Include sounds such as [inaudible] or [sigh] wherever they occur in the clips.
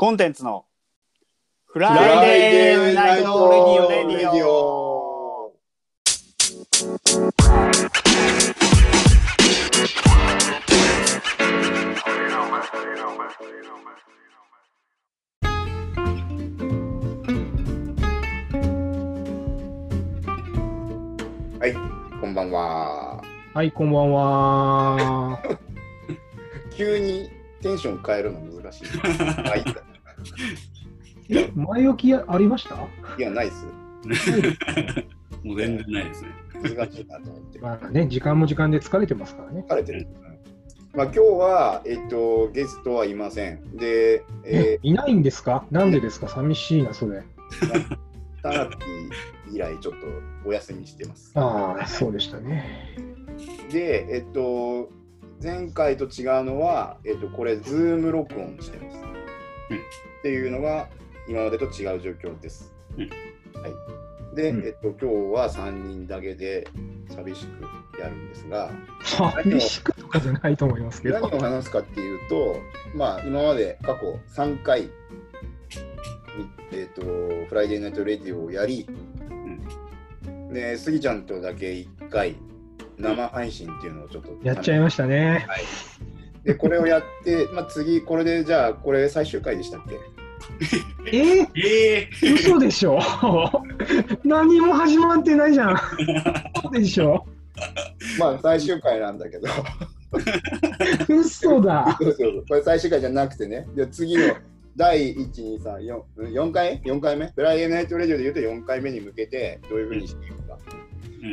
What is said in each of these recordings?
コンテンツのフフライデーナイトレディオレディオ。オ。はい、こんばんは。はい、こんばんは。[laughs] 急にテンション変えるの難しい。[laughs] あ、い。え、前置きありました？いや、ないっす。[laughs] もう全然ないですね。難しいなと思って。まあね、時間も時間で疲れてますからね。疲れてる。まあ、今日は、えっと、ゲストはいません。で、ええ、いないんですか？なんでですか？寂しいな、それ。ー、タナピー以来ちょっとお休みしてます。ああ、そうでしたね。で、えっと、前回と違うのは、えっと、これ、ズーム録音してます。っていうのが、今までと違う状況です。うんはい。で、うんえっと、今日は3人だけで寂しくやるんですが、寂しくとかじゃないと思いますけ何ど。を話すかっていうと、まあ、今まで過去3回、えっと Friday Night Radio をやり、で、スギちゃんとだけ1回、生配信っていうのをちょっとやっちゃいましたね。で、これをやって、[laughs] まあ、次、これでじゃあ、これ最終回でしたっけ？[laughs] え？ええ嘘でしょ？[laughs] 何も始まってないじゃん。嘘でしょ？まあ、最終回なんだけど、嘘だ。そうそこれ最終回じゃなくてね、で次の第1、2、3、4、4回 ?4 回目？フライデーナイトレディオで言うと4回目に向けて、どういうふうにしていくか、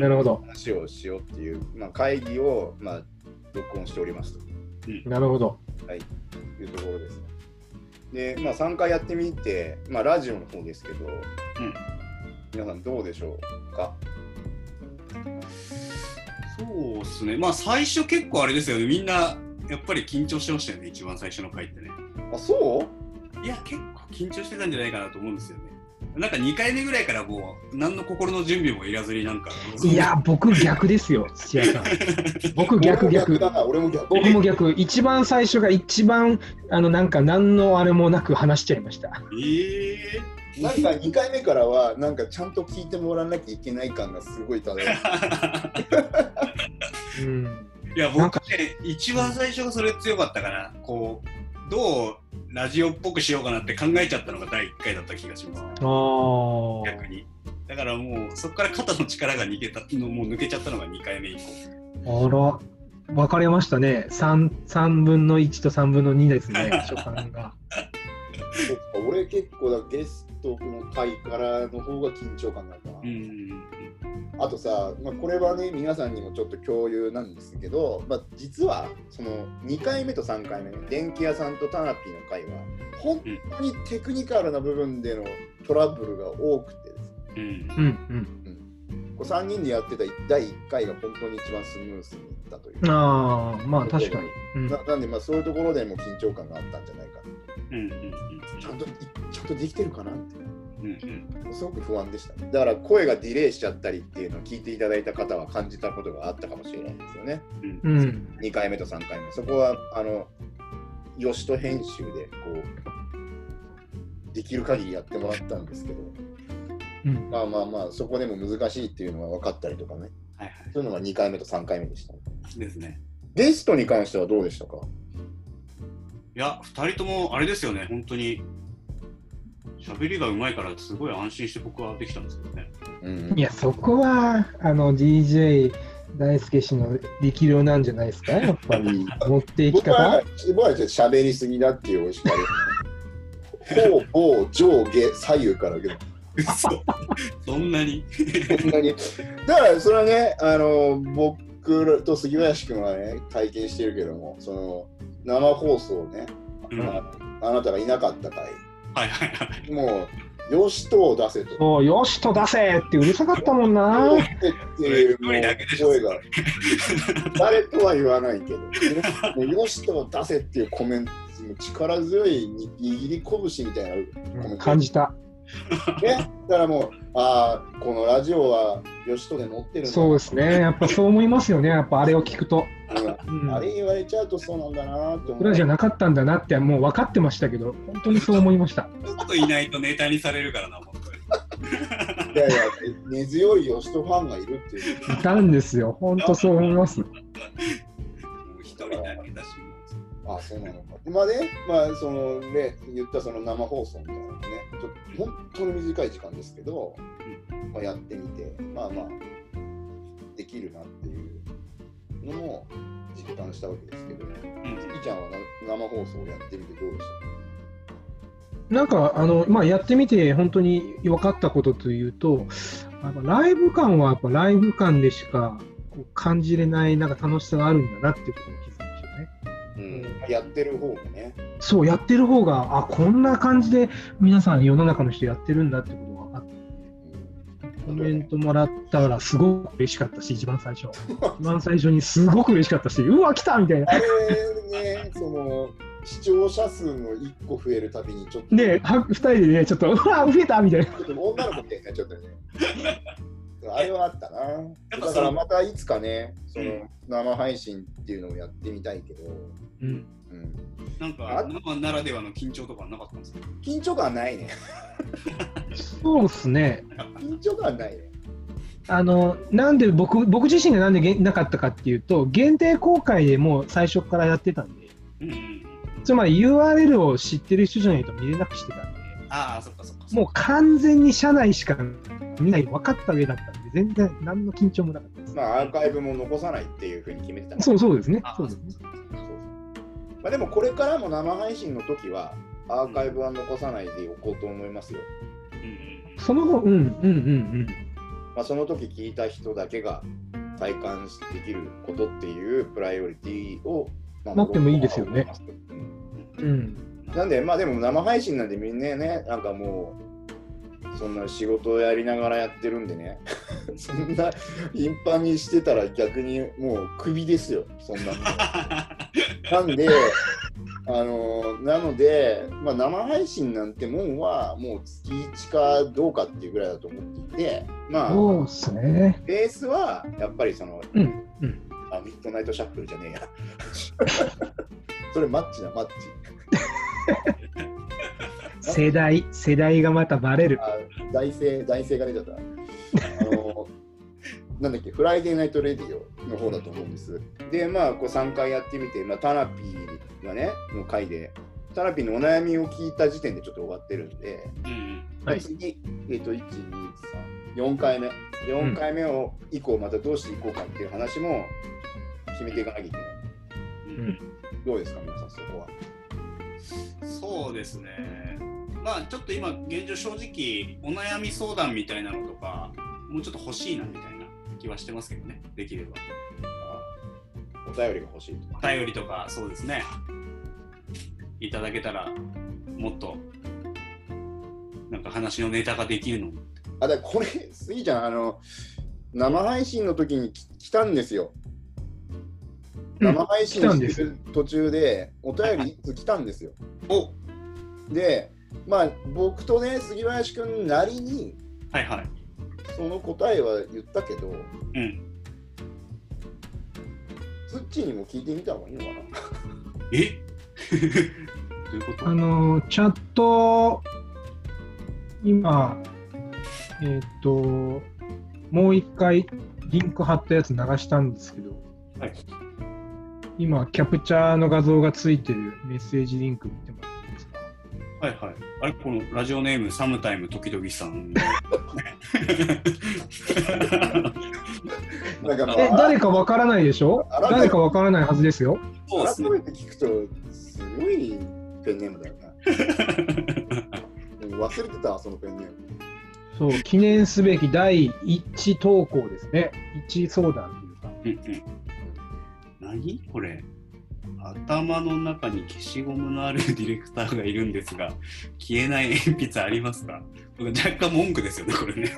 なるほど。話をしようっていう、まあ、会議を、まあ、録音しておりますとなるほど。いうところですね。で、まあ、3回やってみて、まあ、ラジオの方ですけど、皆さんどうでしょうか？そうですね。まあ最初結構あれですよね。みんなやっぱり緊張してましたよね。一番最初の回ってね。あ、そう？いや、結構緊張してたんじゃないかなと思うんですよね。なんか2回目ぐらいからもう何の心の準備もいらずになんか。いや、僕逆ですよ、土屋さん。[laughs] 僕逆逆。だな、俺も逆。僕も逆。一番最初が一番、あの、なんか何のあれもなく話しちゃいました。ええなんか2回目からは、なんかちゃんと聞いてもらわなきゃいけない感がすごい漂う。[laughs] うん。いや、僕ね、一番最初がそれ強かったかな。こう、どうラジオっぽくしようかなって考えちゃったのが第1回だった気がします。ああ。逆に。だからもう、そこから肩の力が抜けたの、もう抜けちゃったのが2回目以降。あら、分かれましたね。3, 3分の1と3分の2ですね、[laughs] 初感が。そっか俺結構だゲストの回からの方が緊張感があったな。うん。あとさ、まあ、これはね、皆さんにもちょっと共有なんですけど、まあ、実はその2回目と3回目、電気屋さんとタナピーの回は、本当にテクニカルな部分でのトラブルが多くてですね、うんう。んうん。こう3人でやってた第1回が本当に一番スムースにいったという。ああ、まあ確かに。うんななんで、まあ、そういうところでも緊張感があったんじゃないかなうん。うん。ちゃんといちゃんとできてるかなってうん。うん。すごく不安でした、ね、だから声がディレイしちゃったりっていうのを聞いていただいた方は感じたことがあったかもしれないですよねうん。うん。2回目と3回目そこはあのよしと編集でこうできる限りやってもらったんですけどうん。まあまあまあそこでも難しいっていうのが分かったりとかねはいはそういうのが2回目と3回目でしたい。ですね。ゲストに関してはどうでしたか？いや、二人ともあれですよね、本当に。喋りがうまいからすごい安心して僕はできたんですけどね。うんいや、そこは、あの、DJ 大輔氏の力量なんじゃないですか、やっぱり。持っていき僕は方。僕はちょっと喋りすぎだっていうお叱り方方上下左右から受け嘘。そんなに。そんなに。だからそれはね、あの僕と杉林君はね、体験してるけども、その生放送ね、うん。あなたがいなかった回、はいはい。もう、よしとを出せと。そう、よしと出せってうるさかったもんな。っていう声が、誰とは言わないけど、もうよしとを出せっていうコメント、もう力強い握り拳みたいなコメント感じた。[laughs] ね、だからもう、ああ、このラジオは吉とで乗ってるそうですね。やっぱそう思いますよね。やっぱあれを聞くと。うんうんあれ言われちゃうとそうなんだなって。僕らじゃなかったんだなってもう分かってましたけど、本当にそう思いました。そういうこといないとネタにされるからな、本当に。[laughs] いやいや、根強い吉とファンがいるっていう。いたんですよ。本当そう思います。[laughs] もう一人だけだし、あそうなのか。まあね、まあ、そのね、言ったその生放送みたいなのね、ちょっと本当に短い時間ですけど、まあ、やってみて、まあまあ、できるなっていうのも実感したわけですけど、うん。いちゃんはな生放送をやってみてどうでしなんかあの、まあ、やってみて本当に分かったことというと、やっぱライブ感はやっぱライブ感でしかこう感じれないなんか楽しさがあるんだなっていうことに気づやってる方もね。そう、やってる方が、あ、こんな感じで皆さん世の中の人やってるんだってことが分かって、コメントもらったらすごく嬉しかったし、一番最初。[laughs] 一番最初にすごく嬉しかったし、うわ、来たみたいな。あれね、その視聴者数の1個増えるたびにちょっと、で、は二人でね、ちょっと、うわ、増えたみたいな。女の子みたいになっちゃったよね。あれはあったな。ぱだからまたいつかね、そうんの生配信っていうのをやってみたいけど、うん。うん、なんか生ならではの緊張とかなかったんですか？緊張感ないね。[laughs] そうっすね。緊張感ないね。あの、なんで僕、僕自身がなんでげなかったかっていうと、限定公開でもう最初からやってたんで、うんうんうん。つまり URL を知ってる人じゃないと見れなくしてたんで、ああ、そっかそっか。もう完全に社内しか見ない分かった上だったんで、全然何の緊張もなかったです。まあアーカイブも残さないっていうふうに決めてたそうそうですねあ。そうですね。そうまあ、でもこれからも生配信の時はアーカイブは残さないでおこうと思いますよ。うんうんその後、うん、うん、うん、まあ、その時聞いた人だけが体感できることっていうプライオリティを、ま待ってもいいですよね。うんうん。うん。なんで、まあでも生配信なんでみんなね、なんかもう、そんな仕事をやりながらやってるんでね、[laughs] そんな頻繁にしてたら逆にもうクビですよ、そんなの。[laughs] なんで、あのーなので、まあ、生配信なんてもんはもう月1かどうかっていうぐらいだと思っていて、まあ、そうっすね。ベースはやっぱりその、うん、うん。あミッドナイトシャッフルじゃねえや。[laughs] それマッチだ、マッチ。世代、世代がまたバレる。あ世代、世代が出ちゃった。あのなんだっけ、フライデーナイトレディオの方だと思うんです。で、まあ、こう3回やってみて、まあ、タナピーがね、の回で、タナピーのお悩みを聞いた時点でちょっと終わってるんで、うんうん。はい次、えっ、と、1、2、3、4回目。4回目を以降、またどうしていこうかっていう話も決めていかなきゃいけない。うんどうですか、皆さん、そこは。そうですね。まあちょっと今現状正直お悩み相談みたいなのとかもうちょっと欲しいなみたいな気はしてますけどね。できれば。あお便りが欲しいと。お便りとかそうですね。いただけたらもっとなんか話のネタができるのに。あ、だからこれ、スギちゃん、あの、生配信の時にき来たんですよ。生配信来たんですしてる途中で、お便りいつ来たんですよ。おで、まあ、僕とね、杉林くんなりに、はいはい。その答えは言ったけど、うん。ツッチーにも聞いてみた方がいいのかな？[laughs] え？[laughs] どういうこと？あの、チャット、今、えっ、と、もう一回リンク貼ったやつ流したんですけど、はい今、キャプチャーの画像がついてるメッセージリンク見てもはいはい。あれこのラジオネームサムタイム時々さん。なんかまえ、あ、誰かわからないでしょ？誰かわからないはずですよ。そうですね改。めて聞くと、すごいペンネームだよな。で [laughs] も忘れてたわ、そのペンネーム。そう、記念すべき第一投稿ですね。一相談というか。うんうん何？これ頭の中に消しゴムのあるディレクターがいるんですが [laughs] 消えない鉛筆ありますか？若干文句ですよねこれね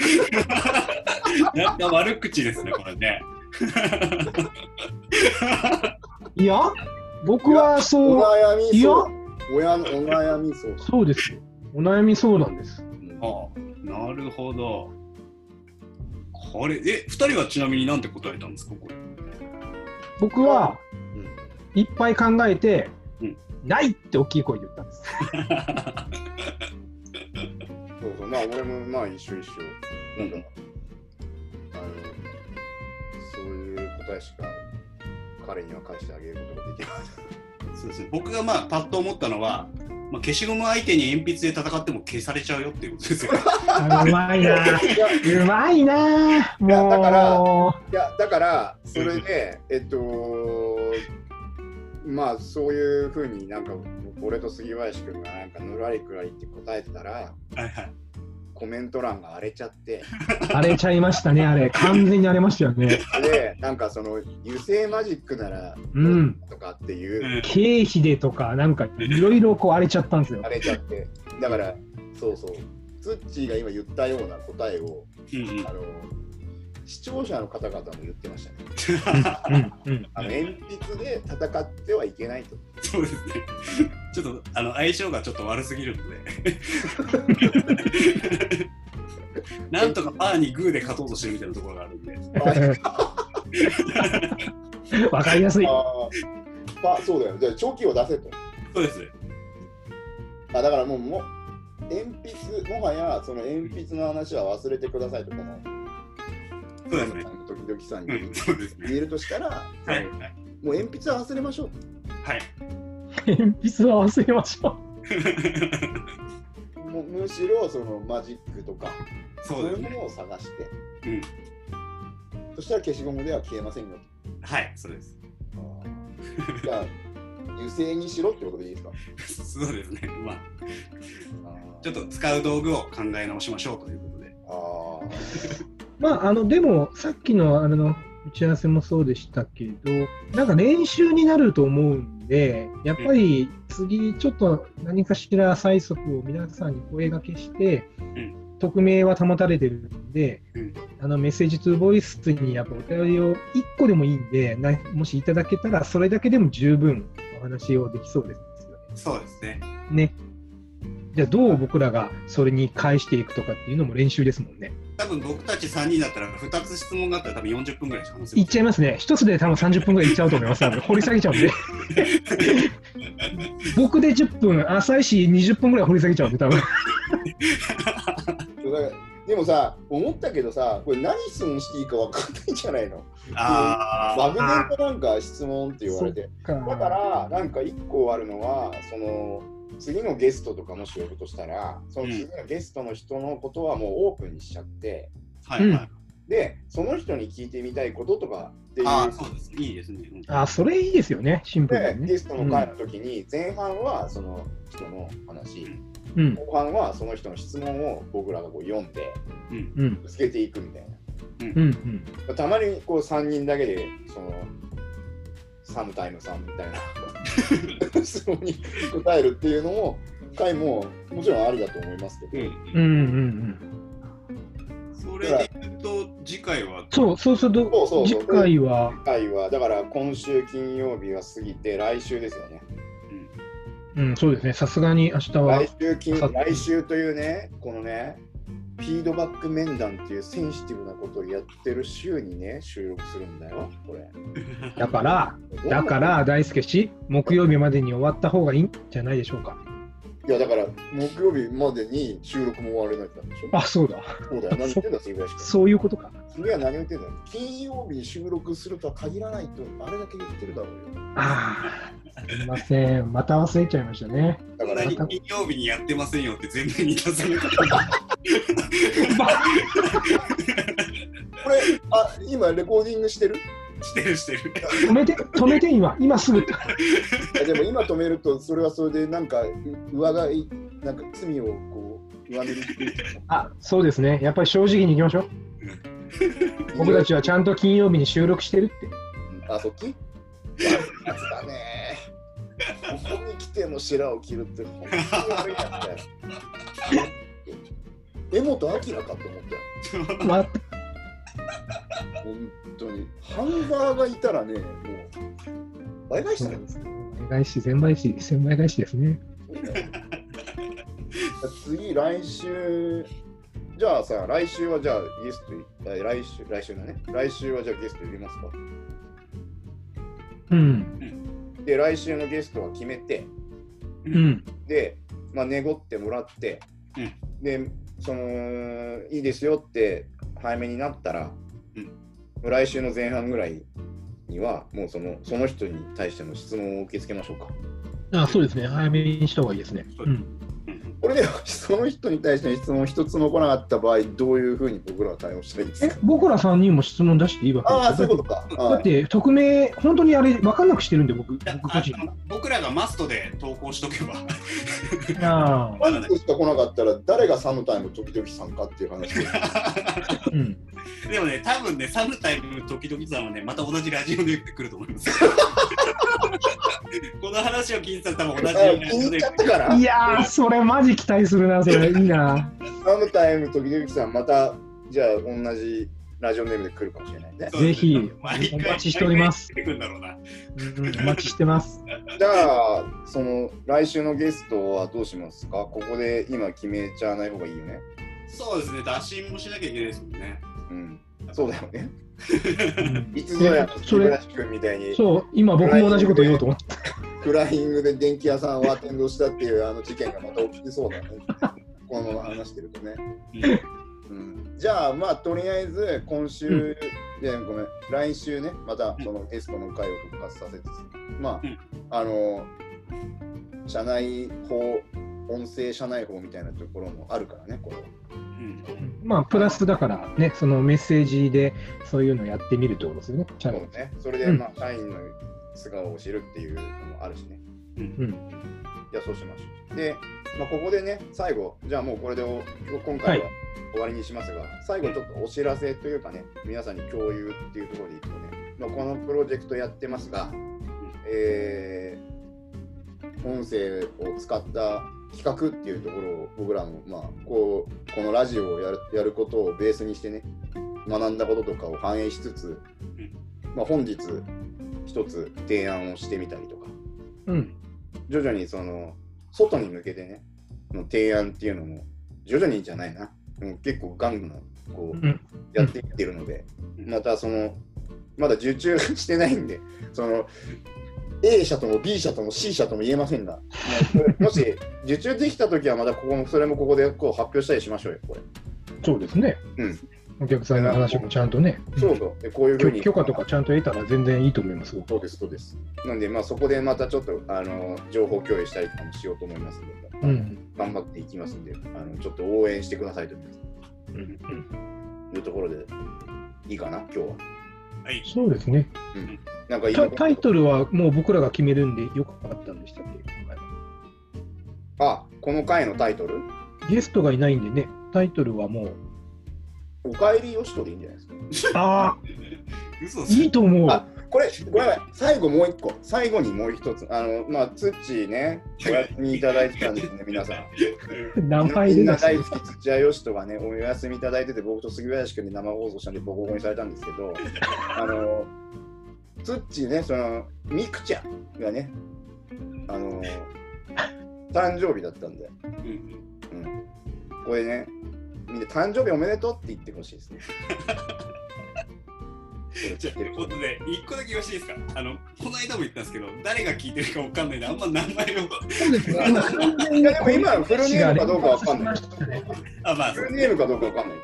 [laughs] 若干悪口ですねこれねいや、僕はおそう、悩みいやそう。親のお悩みそう。そうですよ。お悩み相談です。うんあなるほど。これ、え、二人はちなみになんて答えたんですか、これ。僕は、いっぱい考えて、うんないって大きい声で言ったんです。[laughs] そうそう、まあ俺もまあ一緒一緒。なんか、あの、そういう答えしか彼には返してあげることができない。[laughs] そうですね。僕がまあ、パッと思ったのは、まあ、消しゴム相手に鉛筆で戦っても消されちゃうよっていうことですよ。あうまいな。うまいな。もう。いやだからいや、だから、それで、えっと、まあそういうふうになんか、俺と杉林くんがなんかぬらりくらりって答えてたら、はいはい。コメント欄が荒れちゃって、荒れちゃいましたね、あれ。完全に荒れましたよね。で、なんかその油性マジックならうんとかっていう、うん経費でとか、なんかいろいろこう荒れちゃったんですよ荒。れちゃって、だから、そうそう、ツッチーが今言ったような答えを、うんうんあの視聴者の方々も言ってましたね。うんうんあの鉛筆で戦ってはいけないと。そうですね。ちょっとあの相性がちょっと悪すぎるので。なんとかパーにグーで勝とうとしてるみたいなところがあるんで。わかりやすい。あそうだよ。じゃあ、チョキを出せと。そうです。あだからもうもう、鉛筆、もはやその鉛筆の話は忘れてくださいとかも、そうですね。時々さんにうん、そうですね。言えるとしたら、はい。はい。もう鉛筆は忘れましょう。はい。鉛筆は忘れましょ [laughs] もうむしろそのマジックとか、そうね。いうものを探して、うん。そしたら消しゴムでは消えませんよはい、そうです。と。じゃあ、油性にしろってことでいいですか？[laughs] そうですね。まあ、あーちょっと使う道具を考え直しましょうということで。あう。まあ、あの、でも、さっきのあれの打ち合わせもそうでしたけど、なんか練習になると思うんで、やっぱり次、ちょっと何かしら催促を皆さんに声掛けして、ん匿名は保たれてるんで、うんあのメッセージトゥーボイスにやっぱお便りを1個でもいいんで、なもしいただけたら、それだけでも十分お話をできそうですよね。そうですね。ね。じゃあどう僕らがそれに返していくとかっていうのも練習ですもんね。多分僕たち3人だったら2つ質問があったら多分40分ぐらいしか話せいっちゃいますね。一つで多分30分ぐらいいっちゃうと思います。掘り下げちゃうんで。[laughs] 僕で10分、浅いし20分ぐらい掘り下げちゃうんで、多分。でもさ、思ったけどさ、これ何質問していいか分かんないんじゃないのあマグネットなんか質問って言われて。かだから、なんか一個あるのは、その、次のゲストとかもし呼ぶとしたら、その次のゲストの人のことはもうオープンにしちゃって、あ、はいはい。で、その人に聞いてみたいこととかっていうああ、そうです。いいですね。うんあ、それいいですよね、シンプルで、にね。ゲストの会の時に、前半はその人の話、うん、後半はその人の質問を僕らがこう読んで、うん。うん、ぶつけていくみたいうん、うん。な。たまにこう3人だけで、その、サムタイムさんみたいな。質問に答えるっていうのも、回ももちろんありだと思いますけど、うん。うん、うん、うん。それで言うと、次回は、そう、そうするそうと、そうそう。次回は、回は、だから今週金曜日は過ぎて、来週ですよね。うん、そうですね、さすがに明日は来、週金来週というね、このね、フィードバック面談っていうセンシティブなことをやってる週にね、収録するんだよ、これ。[laughs] だから、だから、大輔氏、木曜日までに終わった方がいいんじゃないでしょうか。いや、だから、木曜日までに収録も終われないってなんでしょ？あ、そうだ。そうだよ、何言ってんだ、杉林君。そういうことか。次は何言ってんだよ。金曜日に収録するとは限らないと、あれだけ言ってるだろうよ。ああ、すみません。また忘れちゃいましたね。だから、金曜日にやってませんよって全面に出されてこれ、あ、今レコーディングしてる？してるしてる。止めて、止めて、今、今すぐ。でも今止めると、それはそれでなんか、上がい、なんか罪をこう、上塗りしてる。あ、そうですね。やっぱり正直にいきましょう。僕たちはちゃんと金曜日に収録してるって。あ、そっつだね。ここに来ての白を切るって本当に悪いやつだよ。江本明かと思ったよ。ま [laughs] 本当に。ハンバーがいたらね、もう、倍返しだよ。倍返し、千倍し、千倍返しですね。次、来週じゃあさ、来週はじゃあゲスト来週、来週だね。来週はじゃあゲスト入れますかうん。で、来週のゲストは決めて、うん。で、まあ、寝ごってもらって、うんで、その、いいですよって早めになったら、うん来週の前半ぐらいには、もうそのその人に対しての質問を受け付けましょうか。あそうですね。早めにした方がいいですね。うん。うんこれでその人に対しての質問一つも来なかった場合、どういうふうに僕らは対応したらいいですえか、僕ら3人も質問出していいわけああ、ですよそういうことか。だはいって、匿名、本当にあれ、分かんなくしてるんで、僕、僕個人あの僕らがマストで投稿しとけば。ああ、ワンツしか来なかったら、誰がサムタイム時々参加っていう話でうん。でもね、多分ね、サムタイム時々さんはね、また同じラジオで言ってくると思います。[laughs] この話を聞いてたら多分同じあラ気に入っちゃったからい、やー、それマジ期待するな、それ。いいな。サムタイム時々さん、また、じゃあ同じラジオネームで来るかもしれないね。ぜひお待ちしております毎回出てくるんだろうな。うんお待ちしてます。[laughs] じゃあ、その来週のゲストはどうしますか？ここで今決めちゃわない方がいいよね。そうですね、打診もしなきゃいけないですもんね。うん。そうだよね。うん。いつぞやえそれ木村君みたいに。そう、今僕も同じこと言おうと思って。フライングで電気屋さんをアテンドしたっていうあの事件がまた起きてそうだね。このまま話してるとね。うん、じゃあまあとりあえず今週、いやごめん。来週ねまたそのゲストの会を復活させつつ。まあ、うん。あの社内法音声社内法みたいなところもあるからねこれはうん。まあ、プラスだからね、そのメッセージでそういうのやってみるってことですよね。チャンジうね。それでうん。まあ社員の素顔を知るっていうのもあるしね。うん。うん。じゃあそうしましょう。で、まあ、ここでね最後じゃあもうこれでお今回はは終わりにしますが、最後ちょっとお知らせというかね皆さんに共有っていうところでいくとね、まあ、このプロジェクトやってますが、えー音声を使った企画っていうところを僕らも、まあ、こうこのラジオをやるやることをベースにしてね学んだこととかを反映しつつ、まあ、本日一つ提案をしてみたりとかうん。徐々にその外に向けてねの提案っていうのも徐々にじゃないなもう結構ガンガンこううん。やっていってるので、うんまたそのまだ受注してないんでその A 社とも B 社とも C 社とも言えませんが、[laughs] もし受注できたときはまたここもそれもここでこう発表したりしましょうよこれ、そうですね。うん。お客さんの話もちゃんとね。そうそう。でこういうふうに。許許可とかちゃんと得たら全然いいと思います。そうですそうです。なんでまあそこでまたちょっとあの情報共有したりとかもしようと思いますので、うん。頑張っていきますんであのちょっと応援してくださいと。うん。いうところでいいかな今日ははい。そうですね。なんかいいタタイトルはもう僕らが決めるんでよかったんでしたっけ？今回はあこの回のタイトル？ゲストがいないんでね、タイトルはもう、おかえりよしとでいいんじゃないですか。ああ、[laughs] 嘘いいと思う。あこれ、ごめんなさい、最後もう一個、最後にもう一つ、あの、まあ、ツッチーね、お休みいただいてたんですね、皆さん。[laughs] 名前みんな大好き土屋よしとがね、お休みいただいてて、僕と杉林君で生放送したんで、ボコボコにされたんですけど、あの、ツッチーね、その、ミクちゃんがね、あの、誕生日だったんで、うん。うん、これね、みんな誕生日おめでとうって言ってほしいですね。じゃあ、ほんとね、一個だけ言わせていいですか？あの、この間も言ったんですけど、誰が聞いてるかわかんないんで、あんま名前を。そうですね。今完全にいやでも今フルネームかどうかわかんないあ、まあ、フルネームかどうかわかんない。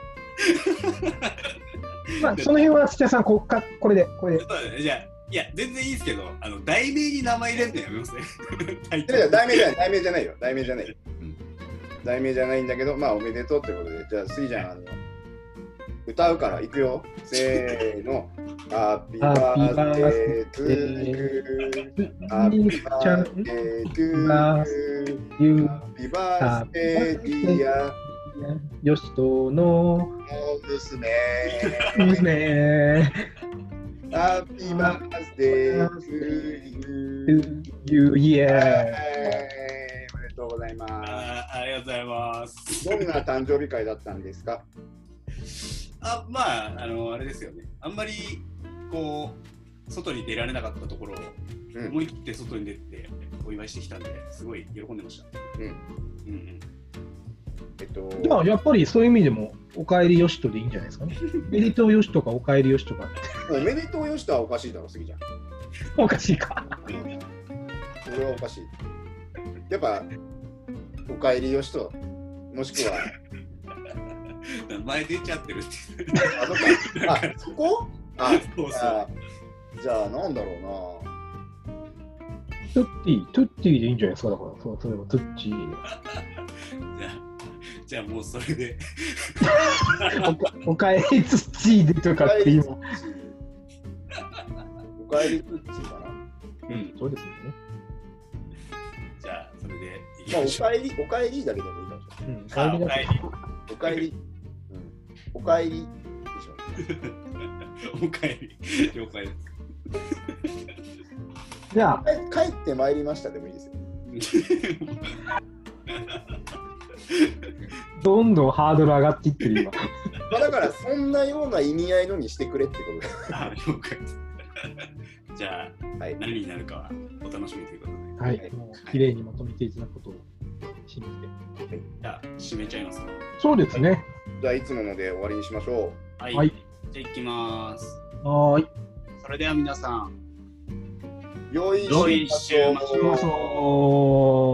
[laughs] まあ、その辺は土屋さん、こっかこれで、これで。そそうだねじゃあ、いや、全然いいですけど、あの、題名に名前入れるのやめますね。[laughs] 題名じゃない、題名じゃないよ、題名じゃない題名じゃないんだけど、まあおめでとうってことで、じゃあ、スイちゃん、あの、歌うから、いくよ。せーの。 Happy birthday to you。Happy birthday to you。Happy birthday dear よしとの娘。娘、ハッピーバースデートゥーユー。ゆいえ。はいおめでとうございます。ありがとうございます。どんな誕生日会だったんですか？あまあ、あの、あれですよね。あんまり、こう、外に出られなかったところを、うん思い切って外に出てお祝いしてきたんで、すごい喜んでました。うん。うんうん。えっと、まあ、やっぱりそういう意味でも、おかえりよしとでいいんじゃないですかね。おめでとうよしとかおかえりよしとか、おめでとうよしとはおかしいだろ、すぎちゃん。[laughs] おかしいか。それはおかしい。やっぱ、おかえりよしと、もしくは、名前出ちゃってるって。あ、そこ？あ、そうそう。あじゃあ、なんだろうな。トゥッティ、トゥッティでいいんじゃないですか？だから、そう、それはトゥッチーで。じゃあ、じゃあもうそれで。おかおかえりツッチーでとかって今。おかえりプッチーかな？うん。そうですよね。じゃあ、それでまあ。おかえり、おかえりだけでもいいかもしれない。うん、あおかえり。おかえり。うん。おかえりでしょ。[laughs] おかえり。了解です。じゃあ、帰 [laughs] 帰ってまいりましたでもいいですよ。どんどんハードル上がっていってる今。まあ、だから、そんなような意味合いのにしてくれってことだ。あ、了解です。じゃあ、はい。何になるかはお楽しみということで。はい、もう綺麗にまとめていただくことを信じて。じゃあ、締めちゃいますか。そうですね。じゃあ、いつもので終わりにしましょはい。はい。じゃあ、行きます。はーい。それでは皆さん、う。良い週末を。